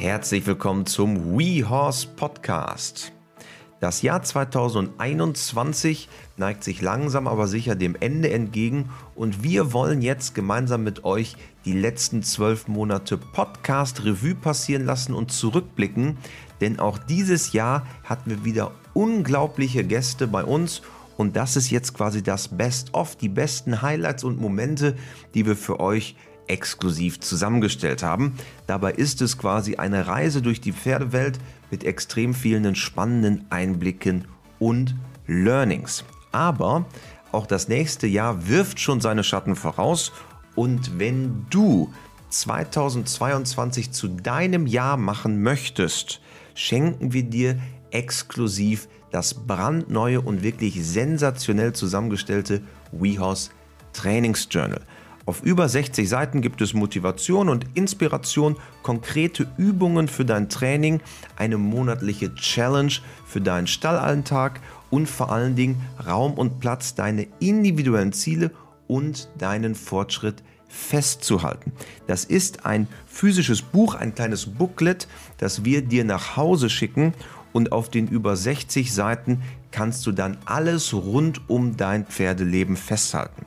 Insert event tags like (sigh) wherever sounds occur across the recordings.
Herzlich willkommen zum WeHorse Podcast. Das Jahr 2021 neigt sich langsam aber sicher dem Ende entgegen und wir wollen jetzt gemeinsam mit euch die letzten zwölf Monate Podcast Revue passieren lassen und zurückblicken, denn auch dieses Jahr hatten wir wieder unglaubliche Gäste bei uns und das ist jetzt quasi das Best-of, die besten Highlights und Momente, die wir für euch exklusiv zusammengestellt haben. Dabei ist es quasi eine Reise durch die Pferdewelt mit extrem vielen spannenden Einblicken und Learnings. Aber auch das nächste Jahr wirft schon seine Schatten voraus und wenn du 2022 zu deinem Jahr machen möchtest, schenken wir dir exklusiv das brandneue und wirklich sensationell zusammengestellte WeHorse Trainingsjournal. Auf über 60 Seiten gibt es Motivation und Inspiration, konkrete Übungen für dein Training, eine monatliche Challenge für deinen Stallalltag und vor allen Dingen Raum und Platz, deine individuellen Ziele und deinen Fortschritt festzuhalten. Das ist ein physisches Buch, ein kleines Booklet, das wir dir nach Hause schicken und auf den über 60 Seiten kannst du dann alles rund um dein Pferdeleben festhalten.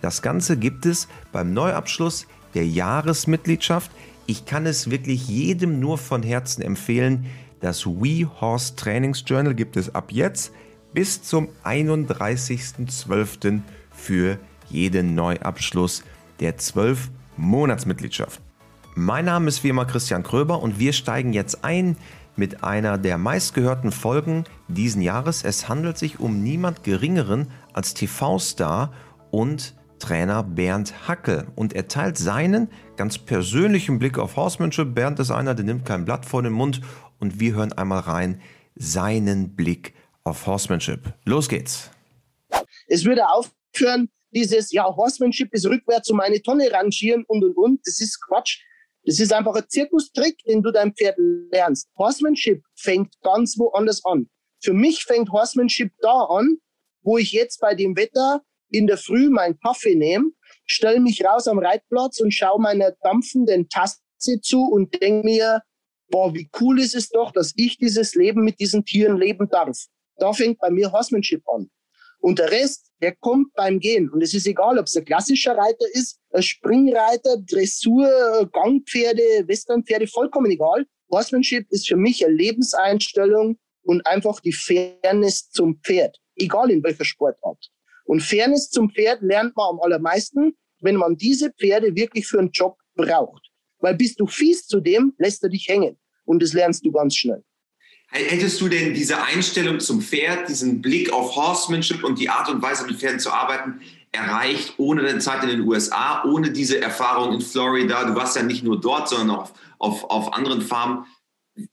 Das Ganze gibt es beim Neuabschluss der Jahresmitgliedschaft. Ich kann es wirklich jedem nur von Herzen empfehlen. Das WeHorse Trainings Journal gibt es ab jetzt bis zum 31.12. für jeden Neuabschluss der 12 Monatsmitgliedschaft. Mein Name ist wie immer Christian Kröber und wir steigen jetzt ein mit einer der meistgehörten Folgen diesen Jahres. Es handelt sich um niemand Geringeren als TV-Star und Trainer Bernd Hackel und er teilt seinen ganz persönlichen Blick auf Horsemanship. Bernd ist einer, der nimmt kein Blatt vor den Mund und wir hören einmal rein seinen Blick auf Horsemanship. Los geht's. Es würde aufhören, dieses, ja, Horsemanship ist rückwärts um eine Tonne rangieren und und und. Das ist Quatsch. Das ist einfach ein Zirkustrick, den du deinem Pferd lernst. Horsemanship fängt ganz woanders an. Für mich fängt Horsemanship da an, wo ich jetzt bei dem Wetter in der Früh meinen Kaffee nehme, stelle mich raus am Reitplatz und schaue meiner dampfenden Tasse zu und denke mir, boah, wie cool ist es doch, dass ich dieses Leben mit diesen Tieren leben darf. Da fängt bei mir Horsemanship an. Und der Rest, der kommt beim Gehen. Und es ist egal, ob es ein klassischer Reiter ist, ein Springreiter, Dressur, Gangpferde, Westernpferde, vollkommen egal. Horsemanship ist für mich eine Lebenseinstellung und einfach die Fairness zum Pferd. Egal in welcher Sportart. Und Fairness zum Pferd lernt man am allermeisten, wenn man diese Pferde wirklich für einen Job braucht. Weil bist du fies zu dem, lässt er dich hängen. Und das lernst du ganz schnell. Hättest du denn diese Einstellung zum Pferd, diesen Blick auf Horsemanship und die Art und Weise, mit Pferden zu arbeiten, erreicht ohne deine Zeit in den USA, ohne diese Erfahrung in Florida? Du warst ja nicht nur dort, sondern auch auf, auf anderen Farmen.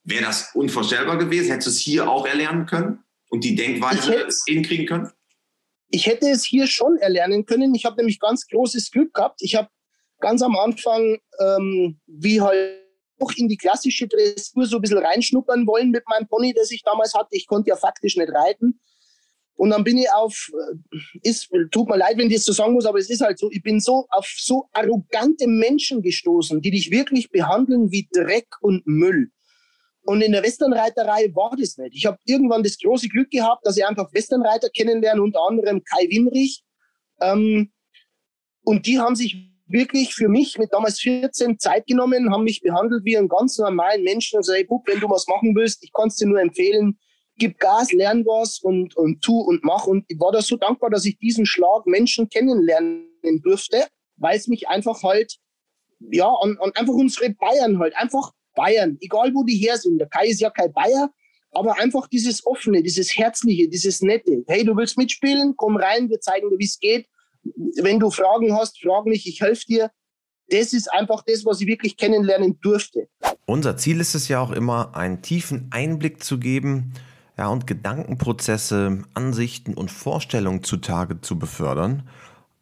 Wäre das unvorstellbar gewesen? Hättest du es hier auch erlernen können und die Denkweise hinkriegen können? Ich hätte es hier schon erlernen können. Ich habe nämlich ganz großes Glück gehabt. Ich habe ganz am Anfang, ähm, wie halt auch in die klassische Dressur so ein bisschen reinschnuppern wollen mit meinem Pony, das ich damals hatte. Ich konnte ja faktisch nicht reiten. Und dann bin ich auf, äh, ist, tut mir leid, wenn ich das so sagen muss, aber es ist halt so, ich bin so auf so arrogante Menschen gestoßen, die dich wirklich behandeln wie Dreck und Müll. Und in der Westernreiterei war das nicht. Ich habe irgendwann das große Glück gehabt, dass ich einfach Westernreiter kennenlerne, unter anderem Kai Winrich. Ähm, und die haben sich wirklich für mich mit damals 14 Zeit genommen, haben mich behandelt wie einen ganz normalen Menschen und gesagt, hey, wenn du was machen willst, ich kann es dir nur empfehlen, gib Gas, lern was und, und tu und mach. Und ich war da so dankbar, dass ich diesen Schlag Menschen kennenlernen durfte, weil es mich einfach halt, ja, an, an einfach unsere Bayern halt einfach Bayern, egal wo die her sind. Der Kai ist ja kein Bayer, aber einfach dieses offene, dieses herzliche, dieses nette. Hey, du willst mitspielen? Komm rein, wir zeigen dir, wie es geht. Wenn du Fragen hast, frag mich, ich helfe dir. Das ist einfach das, was ich wirklich kennenlernen durfte. Unser Ziel ist es ja auch immer, einen tiefen Einblick zu geben ja, und Gedankenprozesse, Ansichten und Vorstellungen zutage zu befördern.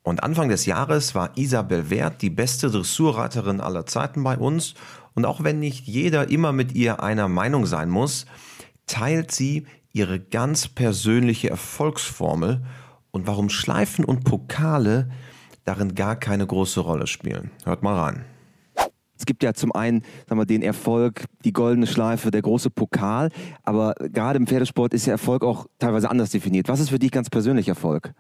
Und Anfang des Jahres war Isabel Wert die beste Dressurreiterin aller Zeiten bei uns und auch wenn nicht jeder immer mit ihr einer Meinung sein muss, teilt sie ihre ganz persönliche Erfolgsformel und warum Schleifen und Pokale darin gar keine große Rolle spielen. Hört mal rein. Es gibt ja zum einen sagen wir, den Erfolg, die goldene Schleife, der große Pokal, aber gerade im Pferdesport ist ja Erfolg auch teilweise anders definiert. Was ist für dich ganz persönlich Erfolg?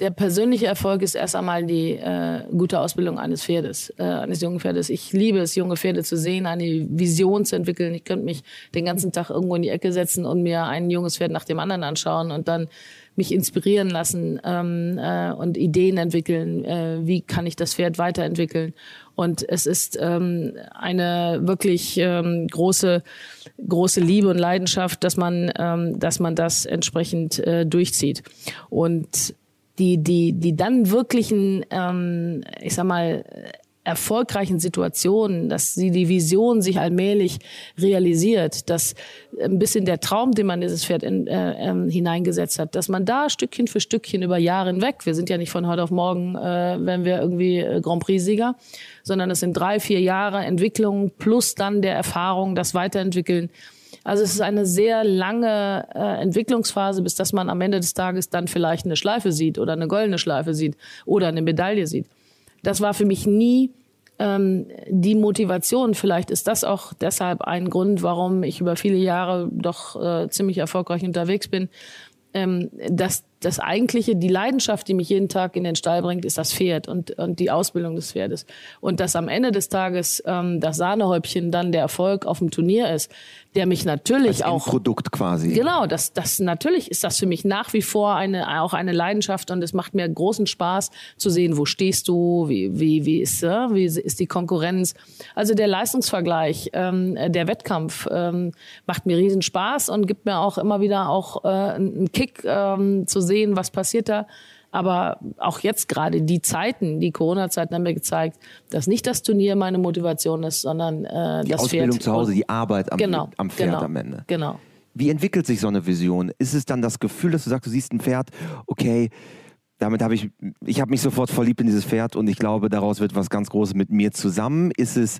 Der persönliche Erfolg ist erst einmal die äh, gute Ausbildung eines Pferdes, äh, eines jungen Pferdes. Ich liebe es, junge Pferde zu sehen, eine Vision zu entwickeln. Ich könnte mich den ganzen Tag irgendwo in die Ecke setzen und mir ein junges Pferd nach dem anderen anschauen und dann mich inspirieren lassen ähm, äh, und Ideen entwickeln. Äh, wie kann ich das Pferd weiterentwickeln? Und es ist ähm, eine wirklich ähm, große, große Liebe und Leidenschaft, dass man, ähm, dass man das entsprechend äh, durchzieht. Und die, die, die dann wirklichen, ähm, ich sag mal, erfolgreichen Situationen, dass sie die Vision sich allmählich realisiert, dass ein bisschen der Traum, den man dieses Pferd in, äh, äh, hineingesetzt hat, dass man da Stückchen für Stückchen über Jahre hinweg, wir sind ja nicht von heute auf morgen, äh, wenn wir irgendwie äh, Grand Prix-Sieger, sondern es sind drei, vier Jahre Entwicklung plus dann der Erfahrung, das Weiterentwickeln, also es ist eine sehr lange äh, Entwicklungsphase, bis dass man am Ende des Tages dann vielleicht eine Schleife sieht oder eine goldene Schleife sieht oder eine Medaille sieht. Das war für mich nie ähm, die Motivation. Vielleicht ist das auch deshalb ein Grund, warum ich über viele Jahre doch äh, ziemlich erfolgreich unterwegs bin. Ähm, dass das eigentliche, die Leidenschaft, die mich jeden Tag in den Stall bringt, ist das Pferd und, und die Ausbildung des Pferdes. Und dass am Ende des Tages ähm, das Sahnehäubchen dann der Erfolg auf dem Turnier ist, der mich natürlich Als auch Produkt quasi. Genau, das das natürlich ist das für mich nach wie vor eine auch eine Leidenschaft und es macht mir großen Spaß zu sehen, wo stehst du, wie wie wie ist äh, wie ist die Konkurrenz. Also der Leistungsvergleich, ähm, der Wettkampf ähm, macht mir riesen Spaß und gibt mir auch immer wieder auch äh, einen Kick ähm, zu sehen, was passiert da. Aber auch jetzt gerade die Zeiten, die Corona-Zeiten haben mir gezeigt, dass nicht das Turnier meine Motivation ist, sondern äh, die das Ausbildung Pferd. zu Hause, die Arbeit am, genau, am Pferd genau, am Ende. Genau. Wie entwickelt sich so eine Vision? Ist es dann das Gefühl, dass du sagst, du siehst ein Pferd, okay, damit habe ich, ich habe mich sofort verliebt in dieses Pferd und ich glaube, daraus wird was ganz Großes mit mir zusammen. Ist es,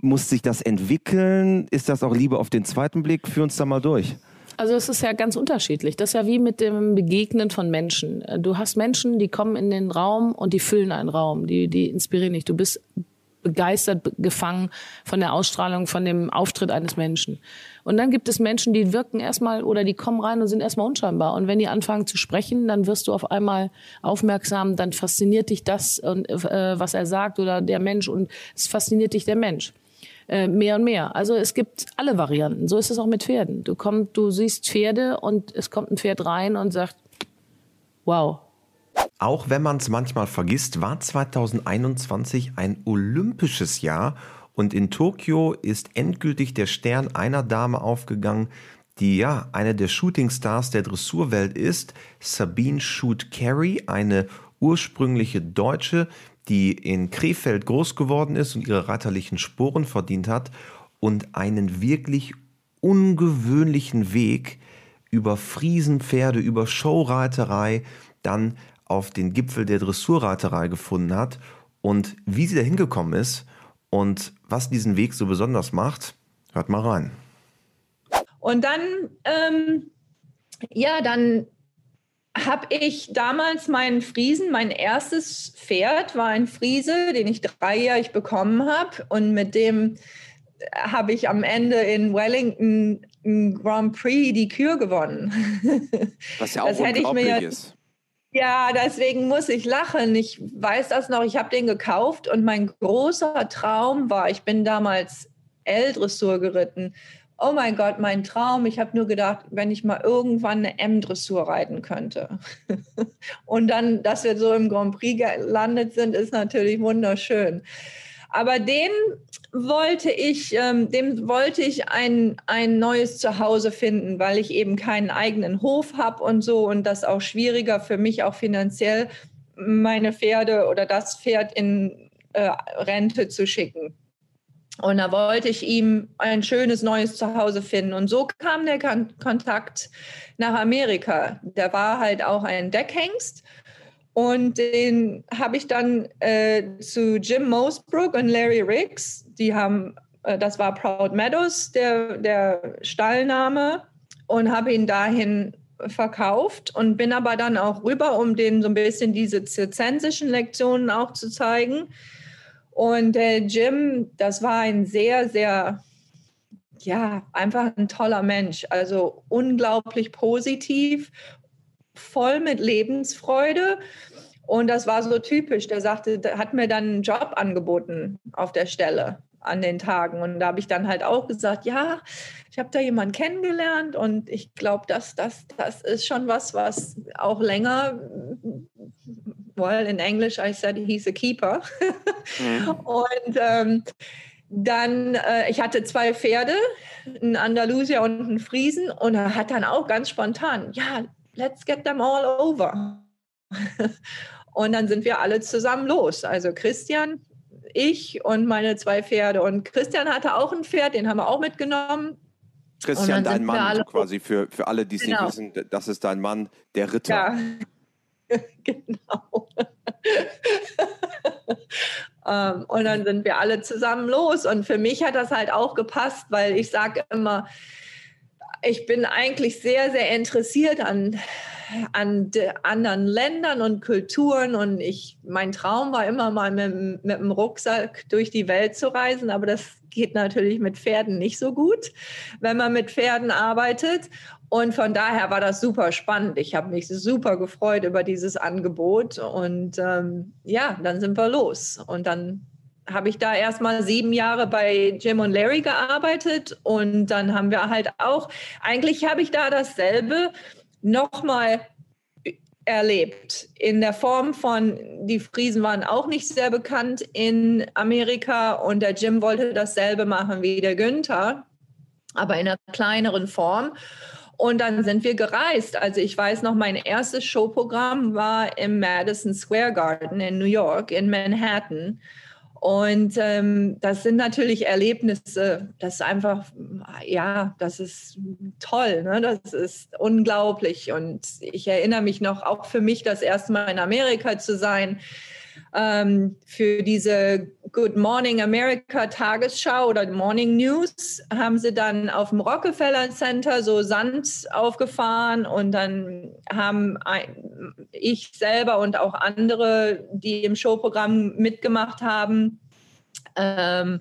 muss sich das entwickeln? Ist das auch Liebe auf den zweiten Blick? Führ uns da mal durch. Also es ist ja ganz unterschiedlich. Das ist ja wie mit dem Begegnen von Menschen. Du hast Menschen, die kommen in den Raum und die füllen einen Raum, die, die inspirieren dich. Du bist begeistert, gefangen von der Ausstrahlung, von dem Auftritt eines Menschen. Und dann gibt es Menschen, die wirken erstmal oder die kommen rein und sind erstmal unscheinbar. Und wenn die anfangen zu sprechen, dann wirst du auf einmal aufmerksam, dann fasziniert dich das, äh, was er sagt oder der Mensch und es fasziniert dich der Mensch. Äh, mehr und mehr. Also es gibt alle Varianten. So ist es auch mit Pferden. Du kommst, du siehst Pferde und es kommt ein Pferd rein und sagt, wow. Auch wenn man es manchmal vergisst, war 2021 ein olympisches Jahr und in Tokio ist endgültig der Stern einer Dame aufgegangen, die ja eine der Shootingstars der Dressurwelt ist, Sabine Shoot Carey, eine ursprüngliche Deutsche, die in Krefeld groß geworden ist und ihre reiterlichen Sporen verdient hat und einen wirklich ungewöhnlichen Weg über Friesenpferde, über Showreiterei dann auf den Gipfel der Dressurreiterei gefunden hat und wie sie da hingekommen ist und was diesen Weg so besonders macht, hört mal rein. Und dann, ähm, ja, dann habe ich damals meinen Friesen, mein erstes Pferd war ein Friese, den ich dreijährig bekommen habe. Und mit dem habe ich am Ende in Wellington ein Grand Prix die Kür gewonnen. (laughs) Was ja auch das unglaublich ja, ist. Ja, deswegen muss ich lachen. Ich weiß das noch, ich habe den gekauft und mein großer Traum war, ich bin damals L-Dressur geritten oh mein Gott, mein Traum. Ich habe nur gedacht, wenn ich mal irgendwann eine M-Dressur reiten könnte. (laughs) und dann, dass wir so im Grand Prix gelandet sind, ist natürlich wunderschön. Aber den wollte ich, ähm, dem wollte ich ein, ein neues Zuhause finden, weil ich eben keinen eigenen Hof habe und so und das auch schwieriger für mich auch finanziell meine Pferde oder das Pferd in äh, Rente zu schicken. Und da wollte ich ihm ein schönes neues Zuhause finden. Und so kam der Kon Kontakt nach Amerika. Der war halt auch ein Deckhengst. Und den habe ich dann äh, zu Jim Mosbrook und Larry Riggs, die haben, äh, das war Proud Meadows, der, der Stallname, und habe ihn dahin verkauft und bin aber dann auch rüber, um denen so ein bisschen diese zirzensischen Lektionen auch zu zeigen Und der Jim, das war ein sehr, sehr, ja, einfach ein toller Mensch. Also unglaublich positiv, voll mit Lebensfreude. Und das war so typisch. Der sagte, hat mir dann einen Job angeboten auf der Stelle an den Tagen. Und da habe ich dann halt auch gesagt, ja, ich habe da jemanden kennengelernt und ich glaube, dass das, das ist schon was, was auch länger, well, in Englisch, I said he's a keeper. (laughs) Mhm. und ähm, dann, äh, ich hatte zwei Pferde, einen Andalusier und einen Friesen und er hat dann auch ganz spontan, ja, let's get them all over. (laughs) und dann sind wir alle zusammen los. Also Christian, ich und meine zwei Pferde. Und Christian hatte auch ein Pferd, den haben wir auch mitgenommen. Christian, dein Mann, quasi für, für alle, die es genau. nicht wissen, das ist dein Mann, der Ritter. Ja. (laughs) genau. ähm, und dann sind wir alle zusammen los. Und für mich hat das halt auch gepasst, weil ich sage immer, ich bin eigentlich sehr, sehr interessiert an an anderen Ländern und Kulturen. Und ich, mein Traum war immer mal mit, mit dem Rucksack durch die Welt zu reisen, aber das geht natürlich mit Pferden nicht so gut, wenn man mit Pferden arbeitet. Und von daher war das super spannend. Ich habe mich super gefreut über dieses Angebot. Und ähm, ja, dann sind wir los. Und dann habe ich da erstmal sieben Jahre bei Jim und Larry gearbeitet. Und dann haben wir halt auch, eigentlich habe ich da dasselbe nochmal erlebt. In der Form von, die Friesen waren auch nicht sehr bekannt in Amerika und der Jim wollte dasselbe machen wie der Günther, aber in einer kleineren Form. Und dann sind wir gereist. Also ich weiß noch, mein erstes Showprogramm war im Madison Square Garden in New York, in Manhattan. Und ähm, das sind natürlich Erlebnisse, das ist einfach, ja, das ist toll, ne? das ist unglaublich. Und ich erinnere mich noch, auch für mich das erste Mal in Amerika zu sein, ähm, für diese Good Morning America Tagesschau oder Morning News haben sie dann auf dem Rockefeller Center so Sand aufgefahren und dann haben ich selber und auch andere, die im Showprogramm mitgemacht haben, ähm,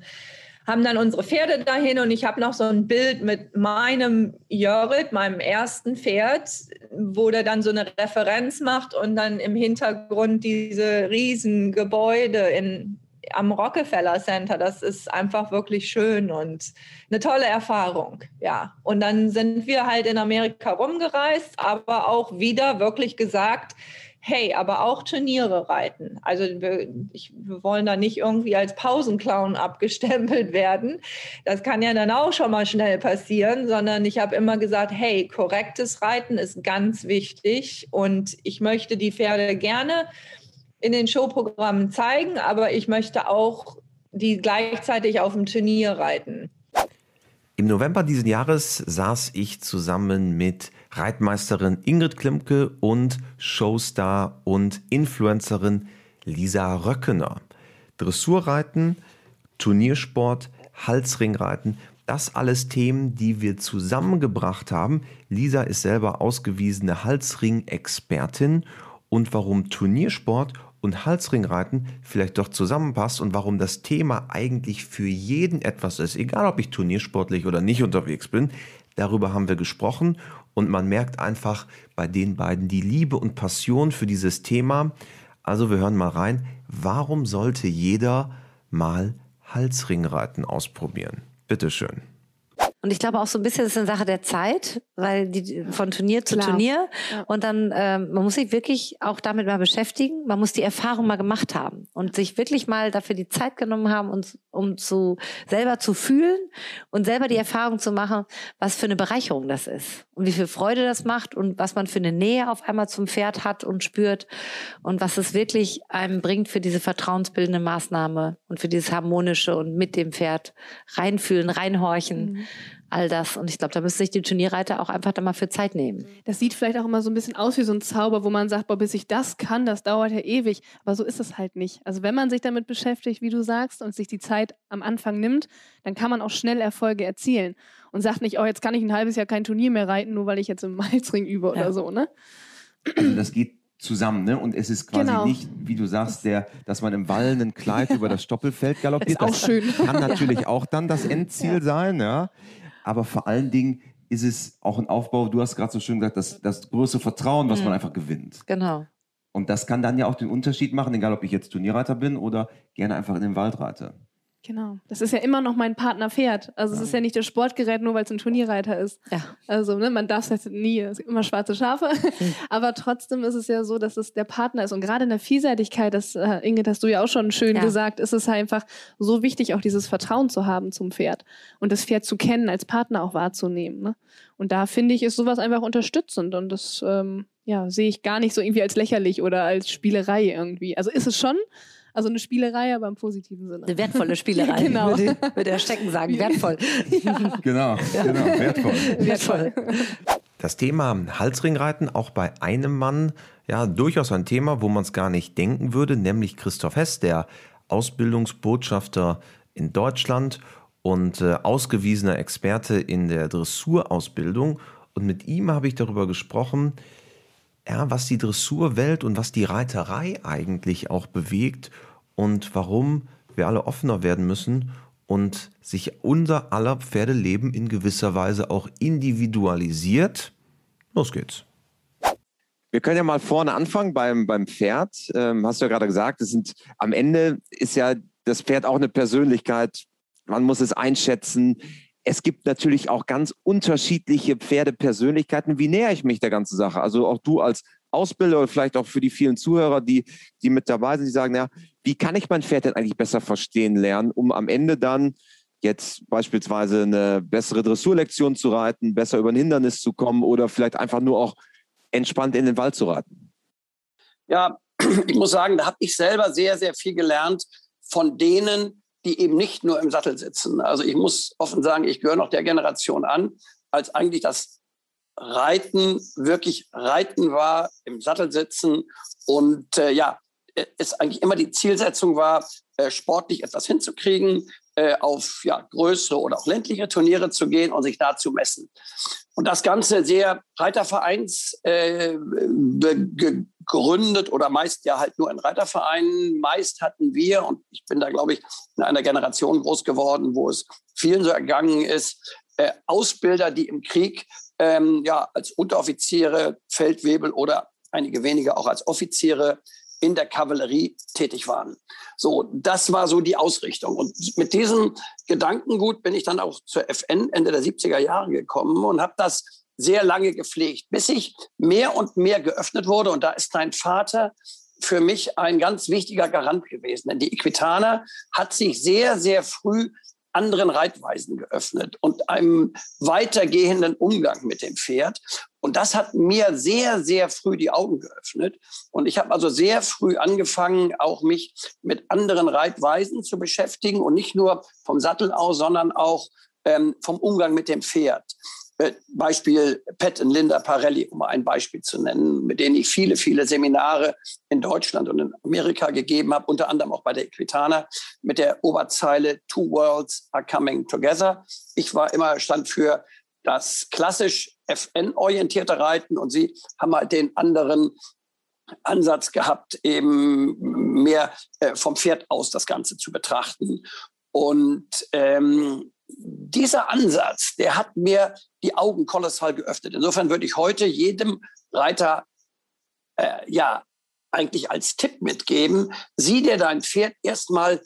haben dann unsere Pferde dahin und ich habe noch so ein Bild mit meinem Jörit, meinem ersten Pferd, wo der dann so eine Referenz macht und dann im Hintergrund diese riesen Gebäude in, am Rockefeller Center. Das ist einfach wirklich schön und eine tolle Erfahrung. Ja. Und dann sind wir halt in Amerika rumgereist, aber auch wieder wirklich gesagt, hey, aber auch Turniere reiten. Also wir, ich, wir wollen da nicht irgendwie als Pausenclown abgestempelt (laughs) werden. Das kann ja dann auch schon mal schnell passieren, sondern ich habe immer gesagt, hey, korrektes Reiten ist ganz wichtig und ich möchte die Pferde gerne in den Showprogrammen zeigen, aber ich möchte auch die gleichzeitig auf dem Turnier reiten. Im November diesen Jahres saß ich zusammen mit Reitmeisterin Ingrid Klimke und Showstar und Influencerin Lisa Röckener. Dressurreiten, Turniersport, Halsringreiten, das alles Themen, die wir zusammengebracht haben. Lisa ist selber ausgewiesene Halsring-Expertin und warum Turniersport und Halsringreiten vielleicht doch zusammenpasst und warum das Thema eigentlich für jeden etwas ist, egal ob ich turniersportlich oder nicht unterwegs bin. Darüber haben wir gesprochen und man merkt einfach bei den beiden die Liebe und Passion für dieses Thema. Also wir hören mal rein, warum sollte jeder mal Halsringreiten ausprobieren? Bitteschön. Und ich glaube auch so ein bisschen ist eine Sache der Zeit, weil die von Turnier zu Klar. Turnier ja. und dann ähm, man muss sich wirklich auch damit mal beschäftigen. Man muss die Erfahrung mal gemacht haben und sich wirklich mal dafür die Zeit genommen haben, und, um zu selber zu fühlen und selber die Erfahrung zu machen, was für eine Bereicherung das ist und wie viel Freude das macht und was man für eine Nähe auf einmal zum Pferd hat und spürt und was es wirklich einem bringt für diese vertrauensbildende Maßnahme und für dieses harmonische und mit dem Pferd reinfühlen, reinhorchen. Mhm all das. Und ich glaube, da müsste sich die Turnierreiter auch einfach da mal für Zeit nehmen. Das sieht vielleicht auch immer so ein bisschen aus wie so ein Zauber, wo man sagt, boah, bis ich das kann, das dauert ja ewig. Aber so ist es halt nicht. Also wenn man sich damit beschäftigt, wie du sagst, und sich die Zeit am Anfang nimmt, dann kann man auch schnell Erfolge erzielen. Und sagt nicht, oh, jetzt kann ich ein halbes Jahr kein Turnier mehr reiten, nur weil ich jetzt im (laughs) Malzring übe ja. oder so, ne? Also das geht zusammen, ne? Und es ist quasi genau. nicht, wie du sagst, der, dass man im wallenden Kleid (laughs) über das Stoppelfeld galoppiert. Ist auch das schön. kann (laughs) natürlich auch dann das Endziel ja. sein, ja. Aber vor allen Dingen ist es auch ein Aufbau, du hast gerade so schön gesagt, das, das größte Vertrauen, was mhm. man einfach gewinnt. Genau. Und das kann dann ja auch den Unterschied machen, egal ob ich jetzt Turnierreiter bin oder gerne einfach in den Wald reite. Genau. Das ist ja immer noch mein Partnerpferd. Also es ist ja nicht das Sportgerät, nur weil es ein Turnierreiter ist. Ja. Also ne, man darf es nie, es gibt immer schwarze Schafe. Mhm. (laughs) Aber trotzdem ist es ja so, dass es der Partner ist. Und gerade in der Vielseitigkeit, das, äh, Inge, hast du ja auch schon schön ja. gesagt, ist es einfach so wichtig, auch dieses Vertrauen zu haben zum Pferd. Und das Pferd zu kennen, als Partner auch wahrzunehmen. Ne? Und da finde ich, ist sowas einfach unterstützend. Und das ähm, ja, sehe ich gar nicht so irgendwie als lächerlich oder als Spielerei irgendwie. Also ist es schon, also eine Spielerei, aber im positiven Sinne. Eine wertvolle (laughs) Spielerei, genau. würde, würde der Stecken sagen. Wertvoll. Ja. Genau, genau, wertvoll. wertvoll. Das Thema Halsringreiten auch bei einem Mann, ja, durchaus ein Thema, wo man es gar nicht denken würde, nämlich Christoph Hess, der Ausbildungsbotschafter in Deutschland und äh, ausgewiesener Experte in der Dressurausbildung. Und mit ihm habe ich darüber gesprochen, ja, was die Dressurwelt und was die Reiterei eigentlich auch bewegt und warum wir alle offener werden müssen und sich unser aller Pferdeleben in gewisser Weise auch individualisiert. Los geht's. Wir können ja mal vorne anfangen beim, beim Pferd. Ähm, hast du ja gerade gesagt, es sind, am Ende ist ja das Pferd auch eine Persönlichkeit. Man muss es einschätzen es gibt natürlich auch ganz unterschiedliche Pferdepersönlichkeiten. Wie nähere ich mich der ganzen Sache? Also auch du als Ausbilder oder vielleicht auch für die vielen Zuhörer, die, die mit dabei sind, die sagen, ja, wie kann ich mein Pferd denn eigentlich besser verstehen lernen, um am Ende dann jetzt beispielsweise eine bessere Dressurlektion zu reiten, besser über ein Hindernis zu kommen oder vielleicht einfach nur auch entspannt in den Wald zu reiten? Ja, (clears throat) ich muss sagen, da habe ich selber sehr, sehr viel gelernt von denen, die eben nicht nur im Sattel sitzen. Also ich muss offen sagen, ich gehöre noch der Generation an, als eigentlich das Reiten wirklich Reiten war, im Sattel sitzen und äh, ja, es eigentlich immer die Zielsetzung war, äh, sportlich etwas hinzukriegen, äh, auf ja, größere oder auch ländliche Turniere zu gehen und sich da zu messen. Und das Ganze sehr Reitervereins äh, gegründet oder meist ja halt nur in Reitervereinen. Meist hatten wir, und ich bin da, glaube ich, in einer Generation groß geworden, wo es vielen so ergangen ist, äh, Ausbilder, die im Krieg ähm, ja, als Unteroffiziere, Feldwebel oder einige wenige auch als Offiziere in der Kavallerie tätig waren. So, das war so die Ausrichtung. Und mit diesem Gedankengut bin ich dann auch zur FN Ende der 70er Jahre gekommen und habe das sehr lange gepflegt, bis ich mehr und mehr geöffnet wurde. Und da ist dein Vater für mich ein ganz wichtiger Garant gewesen. Denn die Equitaner hat sich sehr, sehr früh anderen Reitweisen geöffnet und einem weitergehenden Umgang mit dem Pferd. Und das hat mir sehr, sehr früh die Augen geöffnet. Und ich habe also sehr früh angefangen, auch mich mit anderen Reitweisen zu beschäftigen und nicht nur vom Sattel aus, sondern auch ähm, vom Umgang mit dem Pferd. Beispiel Pat und Linda Parelli, um ein Beispiel zu nennen, mit denen ich viele, viele Seminare in Deutschland und in Amerika gegeben habe, unter anderem auch bei der Equitana mit der Oberzeile Two Worlds are coming together. Ich war immer stand für das klassisch FN-orientierte Reiten und sie haben halt den anderen Ansatz gehabt, eben mehr äh, vom Pferd aus das Ganze zu betrachten. Und ähm, dieser Ansatz, der hat mir die Augen kolossal geöffnet. Insofern würde ich heute jedem Reiter äh, ja eigentlich als Tipp mitgeben, sieh dir dein Pferd erstmal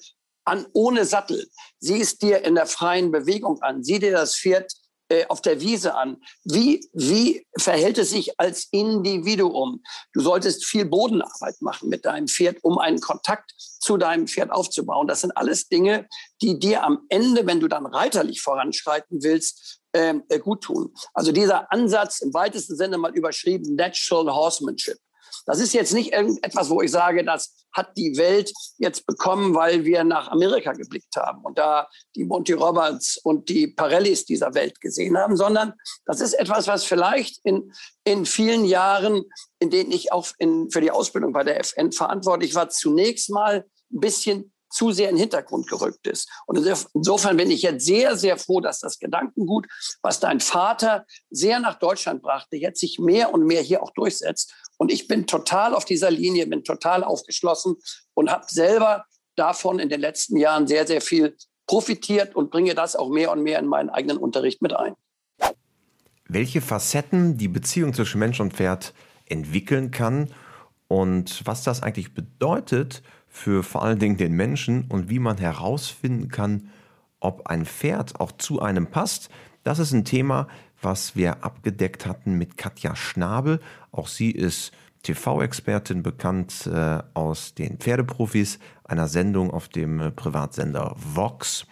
an ohne Sattel. Sieh es dir in der freien Bewegung an. Sieh dir das Pferd äh, auf der Wiese an. Wie, wie verhält es sich als Individuum? Du solltest viel Bodenarbeit machen mit deinem Pferd, um einen Kontakt zu deinem Pferd aufzubauen. Das sind alles Dinge, die dir am Ende, wenn du dann reiterlich voranschreiten willst, ähm, äh, gut tun. Also dieser Ansatz im weitesten Sinne mal überschrieben, Natural Horsemanship. Das ist jetzt nicht irgendetwas, wo ich sage, das hat die Welt jetzt bekommen, weil wir nach Amerika geblickt haben und da die Monty Roberts und die Parellis dieser Welt gesehen haben, sondern das ist etwas, was vielleicht in, in vielen Jahren, in denen ich auch in, für die Ausbildung bei der FN verantwortlich war, zunächst mal ein bisschen zu sehr in den Hintergrund gerückt ist. Und insofern bin ich jetzt sehr, sehr froh, dass das Gedankengut, was dein Vater sehr nach Deutschland brachte, jetzt sich mehr und mehr hier auch durchsetzt Und ich bin total auf dieser Linie, bin total aufgeschlossen und habe selber davon in den letzten Jahren sehr, sehr viel profitiert und bringe das auch mehr und mehr in meinen eigenen Unterricht mit ein. Welche Facetten die Beziehung zwischen Mensch und Pferd entwickeln kann und was das eigentlich bedeutet für vor allen Dingen den Menschen und wie man herausfinden kann, ob ein Pferd auch zu einem passt, das ist ein Thema, was wir abgedeckt hatten mit Katja Schnabel. Auch sie ist TV-Expertin, bekannt äh, aus den Pferdeprofis, einer Sendung auf dem äh, Privatsender Vox.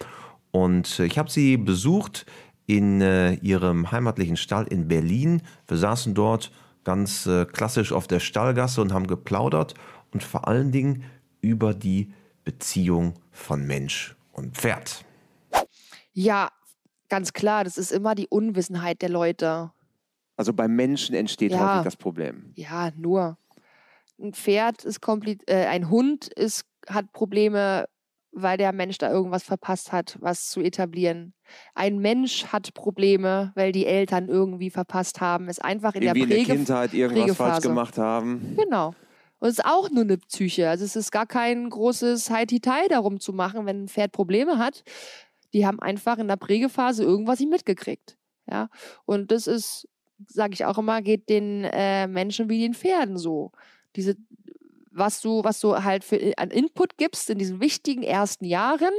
Und äh, ich habe sie besucht in äh, ihrem heimatlichen Stall in Berlin. Wir saßen dort ganz äh, klassisch auf der Stallgasse und haben geplaudert und vor allen Dingen über die Beziehung von Mensch und Pferd. Ja, ganz klar, das ist immer die Unwissenheit der Leute. Also beim Menschen entsteht Ja. häufig das Problem. Ja, nur. Ein Pferd ist komplett, äh, ein Hund ist, hat Probleme, weil der Mensch da irgendwas verpasst hat, was zu etablieren. Ein Mensch hat Probleme, weil die Eltern irgendwie verpasst haben, es einfach in Irgendwie in der der Präge Kindheit irgendwas falsch Prägephase. gemacht haben. Genau. Und es ist auch nur eine Psyche. Also es ist gar kein großes Haiti-Tai darum zu machen, wenn ein Pferd Probleme hat. Die haben einfach in der Prägephase irgendwas nicht mitgekriegt. Ja. Und das ist, sage ich auch immer, geht den äh, Menschen wie den Pferden so. Diese, was du, was du halt für an Input gibst in diesen wichtigen ersten Jahren,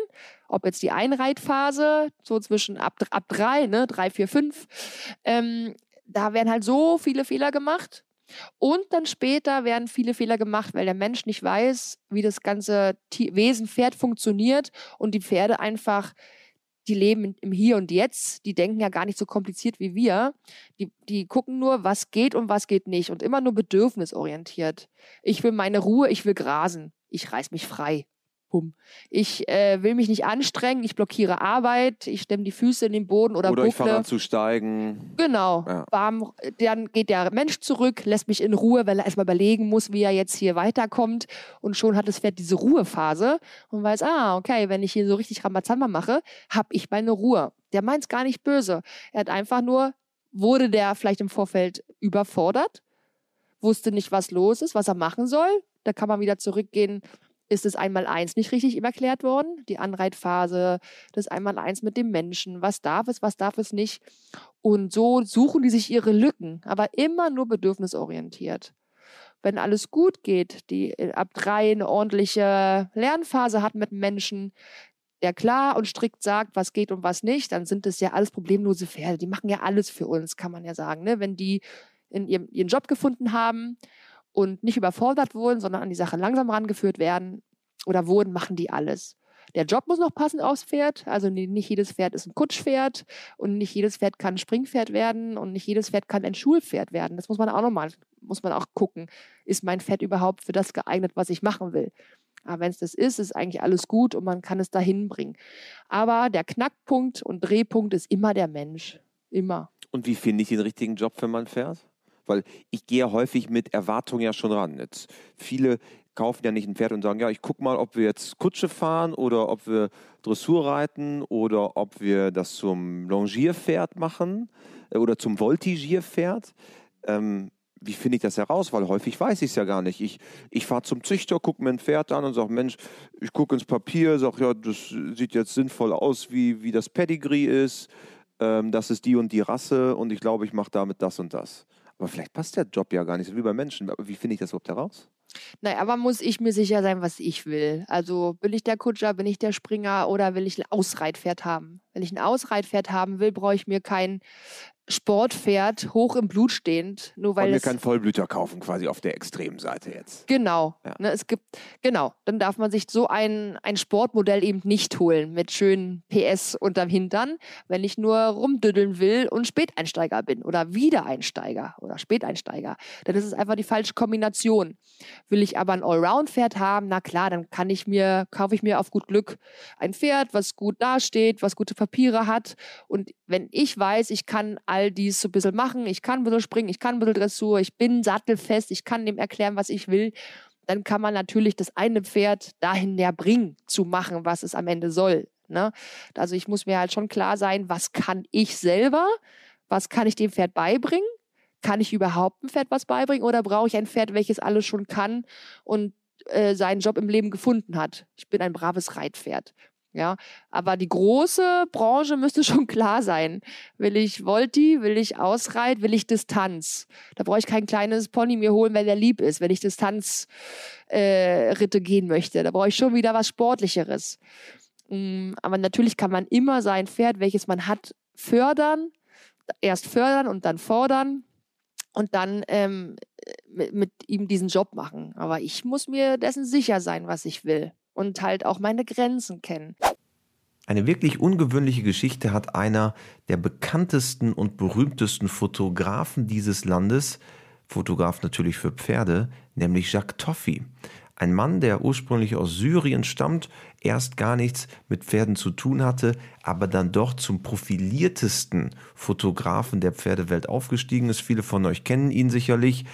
ob jetzt die Einreitphase, so zwischen ab, ab drei, ne, drei, vier, fünf, ähm, da werden halt so viele Fehler gemacht. Und dann später werden viele Fehler gemacht, weil der Mensch nicht weiß, wie das ganze Wesen Pferd funktioniert und die Pferde einfach, die leben im Hier und Jetzt, die denken ja gar nicht so kompliziert wie wir. Die, die gucken nur, was geht und was geht nicht und immer nur bedürfnisorientiert. Ich will meine Ruhe, ich will grasen, ich reiß mich frei. Bumm. Ich äh, will mich nicht anstrengen, ich blockiere Arbeit, ich stemme die Füße in den Boden oder, Oder ich fange an zu steigen. Genau. Ja. Bam, dann geht der Mensch zurück, lässt mich in Ruhe, weil er erstmal überlegen muss, wie er jetzt hier weiterkommt. Und schon hat das Pferd diese Ruhephase und weiß, ah, okay, wenn ich hier so richtig Rambazamba mache, habe ich meine Ruhe. Der meint es gar nicht böse. Er hat einfach nur, wurde der vielleicht im Vorfeld überfordert, wusste nicht, was los ist, was er machen soll. Da kann man wieder zurückgehen. Ist das Einmaleins nicht richtig ihm erklärt worden? Die Anreitphase, das Einmaleins mit dem Menschen. Was darf es, was darf es nicht? Und so suchen die sich ihre Lücken, aber immer nur bedürfnisorientiert. Wenn alles gut geht, die äh, ab drei eine ordentliche Lernphase hat mit Menschen, der klar und strikt sagt, was geht und was nicht, dann sind es ja alles problemlose Pferde. Die machen ja alles für uns, kann man ja sagen. Ne? Wenn die in ihrem, ihren Job gefunden haben und nicht überfordert wurden, sondern an die Sache langsam rangeführt werden oder wurden, machen die alles. Der Job muss noch passen aufs Pferd. Also ni- nicht jedes Pferd ist ein Kutschpferd und nicht jedes Pferd kann ein Springpferd werden und nicht jedes Pferd kann ein Schulpferd werden. Das muss man auch nochmal, muss man auch gucken. Ist mein Pferd überhaupt für das geeignet, was ich machen will? Aber wenn es das ist, ist eigentlich alles gut und man kann es dahin bringen. Aber der Knackpunkt und Drehpunkt ist immer der Mensch. Immer. Und wie finde ich den richtigen Job für mein Pferd? Weil ich gehe ja häufig mit Erwartungen ja schon ran. Jetzt viele kaufen ja nicht ein Pferd und sagen, ja, ich gucke mal, ob wir jetzt Kutsche fahren oder ob wir Dressur reiten oder ob wir das zum Longierpferd machen äh, oder zum Voltigierpferd. Ähm, wie finde ich das heraus? Weil häufig weiß ich es ja gar nicht. Ich, ich fahre zum Züchter, gucke mir ein Pferd an und sage, Mensch, ich gucke ins Papier, sage, ja, das sieht jetzt sinnvoll aus, wie, wie das Pedigree ist. Ähm, das ist die und die Rasse und ich glaube, ich mache damit das und das. Aber vielleicht passt der Job ja gar nicht so wie bei Menschen. Aber wie finde ich das überhaupt heraus? Naja, aber muss ich mir sicher sein, was ich will. Also bin ich der Kutscher, bin ich der Springer oder will ich ein Ausreitpferd haben? Wenn ich ein Ausreitpferd haben will, brauche ich mir kein Sportpferd, hoch im Blut stehend, nur weil Und mir keinen Vollblüter kaufen, quasi auf der Extremseite jetzt. Genau. Ja. Ne, es gibt, genau. Dann darf man sich so ein, ein Sportmodell eben nicht holen mit schönen PS unterm Hintern, wenn ich nur rumdüddeln will und Späteinsteiger bin oder Wiedereinsteiger oder Späteinsteiger. Dann ist es einfach die falsche Kombination. Will ich aber ein Allround-Pferd haben, na klar, dann kann ich mir, kaufe ich mir auf gut Glück ein Pferd, was gut dasteht, was gute Papiere hat. Und wenn ich weiß, ich kann all dies so ein bisschen machen, ich kann ein bisschen springen, ich kann ein bisschen Dressur, ich bin sattelfest, ich kann dem erklären, was ich will, dann kann man natürlich das eine Pferd dahin näher bringen, zu machen, was es am Ende soll. Ne? Also ich muss mir halt schon klar sein, was kann ich selber, was kann ich dem Pferd beibringen, kann ich überhaupt ein Pferd was beibringen oder brauche ich ein Pferd, welches alles schon kann und äh, seinen Job im Leben gefunden hat? Ich bin ein braves Reitpferd. Ja, aber die große Branche müsste (laughs) schon klar sein. Will ich Volti, will ich Ausreit, will ich Distanz? Da brauche ich kein kleines Pony mir holen, wenn der lieb ist, wenn ich Distanzritte äh, gehen möchte. Da brauche ich schon wieder was Sportlicheres. Mm, aber natürlich kann man immer sein Pferd, welches man hat, fördern. Erst fördern und dann fordern und dann ähm, mit, mit ihm diesen Job machen. Aber ich muss mir dessen sicher sein, was ich will und halt auch meine Grenzen kennen. Eine wirklich ungewöhnliche Geschichte hat einer der bekanntesten und berühmtesten Fotografen dieses Landes, Fotograf natürlich für Pferde, nämlich Jacques Toffi. Ein Mann, der ursprünglich aus Syrien stammt, erst gar nichts mit Pferden zu tun hatte, aber dann doch zum profiliertesten Fotografen der Pferdewelt aufgestiegen ist. Viele von euch kennen ihn sicherlich.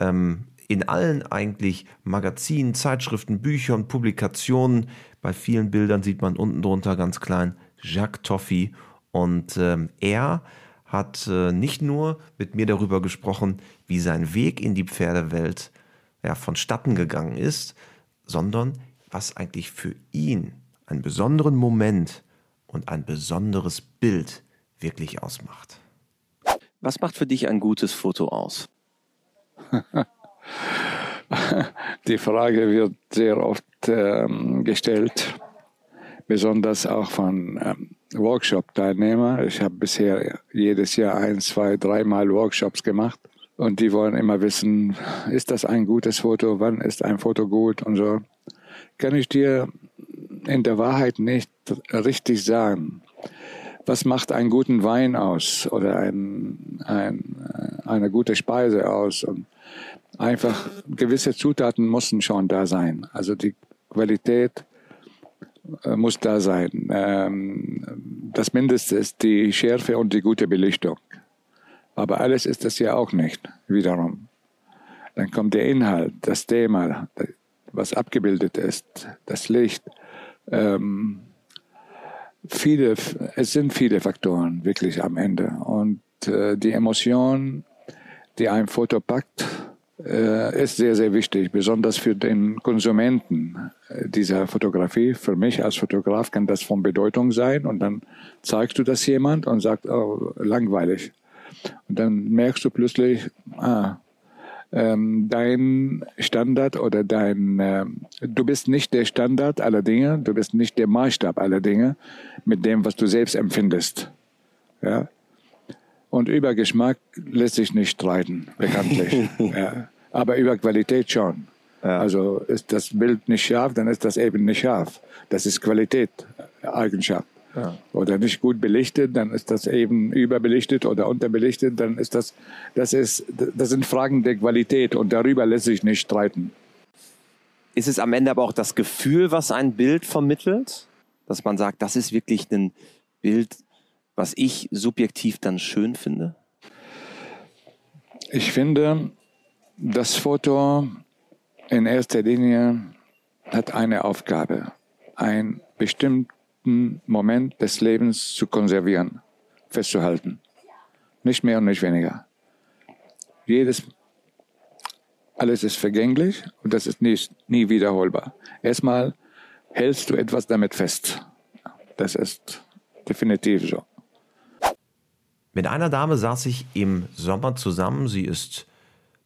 Ähm, in allen eigentlich Magazinen, Zeitschriften, Büchern, Publikationen. Bei vielen Bildern sieht man unten drunter ganz klein Jacques Toffi. Und ähm, er hat äh, nicht nur mit mir darüber gesprochen, wie sein Weg in die Pferdewelt ja, vonstatten gegangen ist, sondern was eigentlich für ihn einen besonderen Moment und ein besonderes Bild wirklich ausmacht. Was macht für dich ein gutes Foto aus? (laughs) (laughs) Die Frage wird sehr oft ähm, gestellt, besonders auch von ähm, Workshop-Teilnehmern. Ich habe bisher jedes Jahr ein, zwei, dreimal Workshops gemacht und die wollen immer wissen, ist das ein gutes Foto, wann ist ein Foto gut und so. Kann ich dir in der Wahrheit nicht richtig sagen. Was macht einen guten Wein aus oder ein, ein, eine gute Speise aus? Und einfach gewisse Zutaten müssen schon da sein. Also die Qualität äh, muss da sein. Ähm, das Mindeste ist die Schärfe und die gute Belichtung. Aber alles ist das ja auch nicht, wiederum. Dann kommt der Inhalt, das Thema, was abgebildet ist, das Licht. Ähm, viele, es sind viele Faktoren wirklich am Ende. Und äh, die Emotion, die ein Foto packt, ist sehr, sehr wichtig, besonders für den Konsumenten äh, dieser Fotografie. Für mich als Fotograf kann das von Bedeutung sein und dann zeigst du das jemand und sagt, oh, langweilig. Und dann merkst du plötzlich, ah, ähm, dein Standard oder dein, äh, du bist nicht der Standard aller Dinge, du bist nicht der Maßstab aller Dinge mit dem, was du selbst empfindest. Ja, und über Geschmack lässt sich nicht streiten, bekanntlich. (laughs) ja. Aber über Qualität schon. Ja. Also ist das Bild nicht scharf, dann ist das eben nicht scharf. Das ist Qualität, Eigenschaft. Ja. Oder nicht gut belichtet, dann ist das eben überbelichtet oder unterbelichtet, dann ist das, das ist, das sind Fragen der Qualität und darüber lässt sich nicht streiten. Ist es am Ende aber auch das Gefühl, was ein Bild vermittelt? Dass man sagt, das ist wirklich ein Bild, was ich subjektiv dann schön finde? Ich finde, das Foto in erster Linie hat eine Aufgabe, einen bestimmten Moment des Lebens zu konservieren, festzuhalten. Nicht mehr und nicht weniger. Jedes, alles ist vergänglich und das ist nie, nie wiederholbar. Erstmal hältst du etwas damit fest. Das ist definitiv so. Mit einer Dame saß ich im Sommer zusammen. Sie ist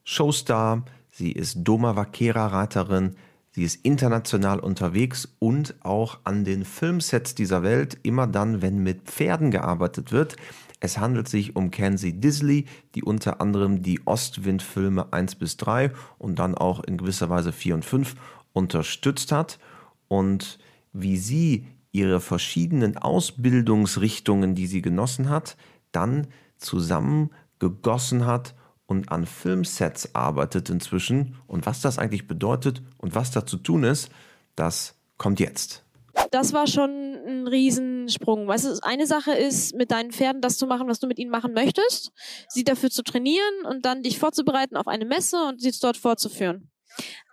Showstar, sie ist Doma Vaquera-Reiterin, sie ist international unterwegs und auch an den Filmsets dieser Welt, immer dann, wenn mit Pferden gearbeitet wird. Es handelt sich um Kenzie Disley, die unter anderem die Ostwind-Filme 1 bis 3 und dann auch in gewisser Weise 4 und 5 unterstützt hat. Und wie sie ihre verschiedenen Ausbildungsrichtungen, die sie genossen hat, dann zusammengegossen hat und an Filmsets arbeitet inzwischen. Und was das eigentlich bedeutet und was da zu tun ist, das kommt jetzt. Das war schon ein Riesensprung. Weißt du, eine Sache ist, mit deinen Pferden das zu machen, was du mit ihnen machen möchtest, sie dafür zu trainieren und dann dich vorzubereiten auf eine Messe und sie dort vorzuführen.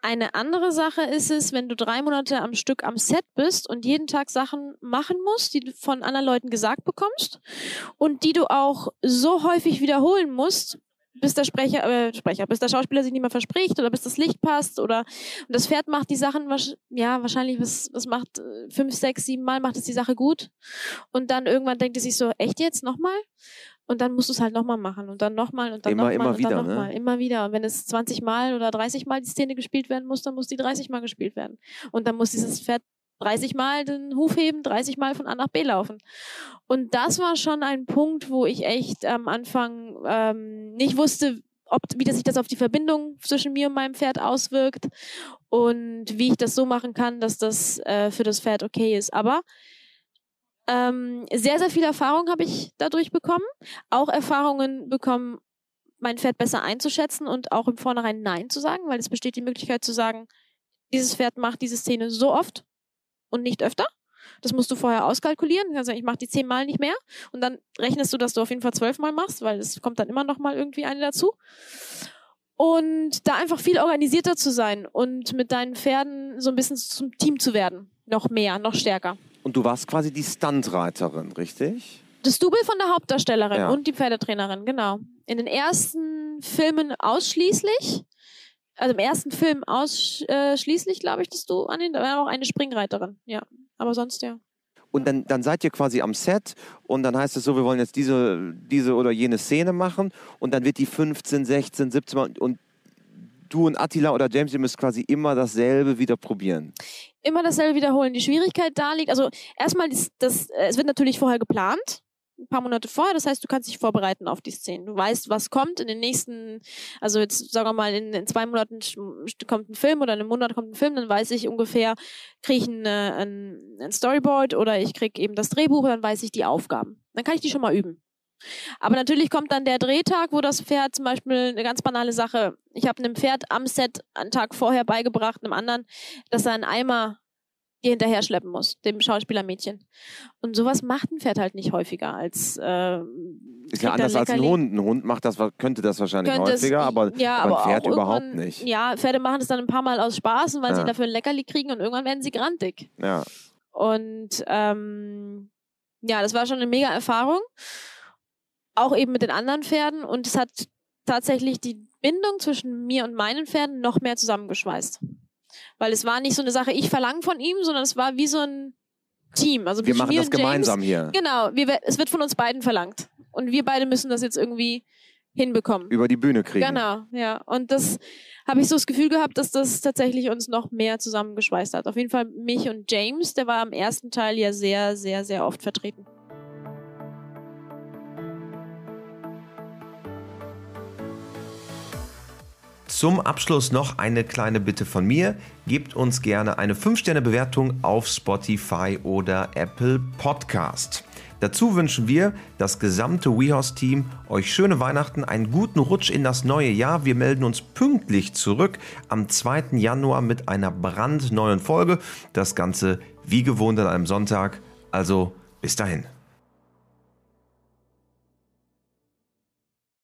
Eine andere Sache ist es, wenn du drei Monate am Stück am Set bist und jeden Tag Sachen machen musst, die du von anderen Leuten gesagt bekommst und die du auch so häufig wiederholen musst, bis der Sprecher, äh, Sprecher, bis der Schauspieler sich nicht mehr verspricht oder bis das Licht passt oder und das Pferd macht die Sachen ja wahrscheinlich was was macht äh, fünf, sechs, sieben Mal macht es die Sache gut und dann irgendwann denkt es sich so echt jetzt? Nochmal und dann musst du es halt nochmal machen und dann nochmal und dann Immer, nochmal immer und wieder, dann ne? nochmal, immer wieder. Und wenn es 20 Mal oder 30 Mal die Szene gespielt werden muss, dann muss die 30 Mal gespielt werden. Und dann muss dieses Pferd 30 Mal den Huf heben, 30 Mal von A nach B laufen. Und das war schon ein Punkt, wo ich echt am Anfang ähm, nicht wusste, ob, wie das sich das auf die Verbindung zwischen mir und meinem Pferd auswirkt und wie ich das so machen kann, dass das äh, für das Pferd okay ist. Aber ähm, sehr, sehr viel Erfahrung habe ich dadurch bekommen. Auch Erfahrungen bekommen, mein Pferd besser einzuschätzen und auch im Vornherein Nein zu sagen, weil es besteht die Möglichkeit zu sagen, dieses Pferd macht diese Szene so oft und nicht öfter. Das musst du vorher auskalkulieren. Also ich mache die zehnmal nicht mehr und dann rechnest du, dass du auf jeden Fall zwölfmal machst, weil es kommt dann immer noch mal irgendwie eine dazu. Und da einfach viel organisierter zu sein und mit deinen Pferden so ein bisschen zum Team zu werden. Noch mehr, noch stärker. Und du warst quasi die Stuntreiterin, richtig? Das Double von der Hauptdarstellerin Ja. und die Pferdetrainerin, genau. In den ersten Filmen ausschließlich. Also im ersten Film ausschließlich, glaube ich, dass du an den, da war auch eine Springreiterin, ja. Aber sonst ja. Und dann, dann seid ihr quasi am Set und dann heißt es so, wir wollen jetzt diese, diese oder jene Szene machen und dann wird die 15, 16, 17 Mal und du und Attila oder James, ihr müsst quasi immer dasselbe wieder probieren. immer dasselbe wiederholen. Die Schwierigkeit da liegt, also erstmal, das, das, äh, es wird natürlich vorher geplant, ein paar Monate vorher, das heißt, du kannst dich vorbereiten auf die Szenen. Du weißt, was kommt in den nächsten, also jetzt sagen wir mal, in, in zwei Monaten kommt ein Film oder in einem Monat kommt ein Film, dann weiß ich ungefähr, kriege ich ein, äh, ein, ein Storyboard oder ich kriege eben das Drehbuch, dann weiß ich die Aufgaben. Dann kann ich die schon mal üben. Aber natürlich kommt dann der Drehtag, wo das Pferd zum Beispiel eine ganz banale Sache. Ich habe einem Pferd am Set einen Tag vorher beigebracht, einem anderen, dass er einen Eimer dir hinterher schleppen muss, dem Schauspielermädchen. Und sowas macht ein Pferd halt nicht häufiger als äh, Ist ja er anders als ein. Hund. Ein Hund macht das, könnte das wahrscheinlich Könnte es- häufiger, aber, ja, aber ein Pferd überhaupt nicht. Ja, Pferde machen es dann ein paar Mal aus Spaß und weil Ja. sie dafür ein Leckerli kriegen und irgendwann werden sie grantig. Ja. Und ähm, ja, das war schon eine mega Erfahrung. Auch eben mit den anderen Pferden. Und es hat tatsächlich die Bindung zwischen mir und meinen Pferden noch mehr zusammengeschweißt. Weil es war nicht so eine Sache, ich verlange von ihm, sondern es war wie so ein Team. Also Wir machen das James, gemeinsam hier. Genau, wir, es wird von uns beiden verlangt. Und wir beide müssen das jetzt irgendwie hinbekommen. Über die Bühne kriegen. Genau, ja. Und das habe ich so das Gefühl gehabt, dass das tatsächlich uns noch mehr zusammengeschweißt hat. Auf jeden Fall mich und James, der war im ersten Teil ja sehr, sehr, sehr oft vertreten. Zum Abschluss noch eine kleine Bitte von mir. Gebt uns gerne eine 5-Sterne-Bewertung auf Spotify oder Apple Podcast. Dazu wünschen wir, das gesamte WeHorse-Team, euch schöne Weihnachten, einen guten Rutsch in das neue Jahr. Wir melden uns pünktlich zurück am 2. Januar mit einer brandneuen Folge. Das Ganze wie gewohnt an einem Sonntag. Also bis dahin.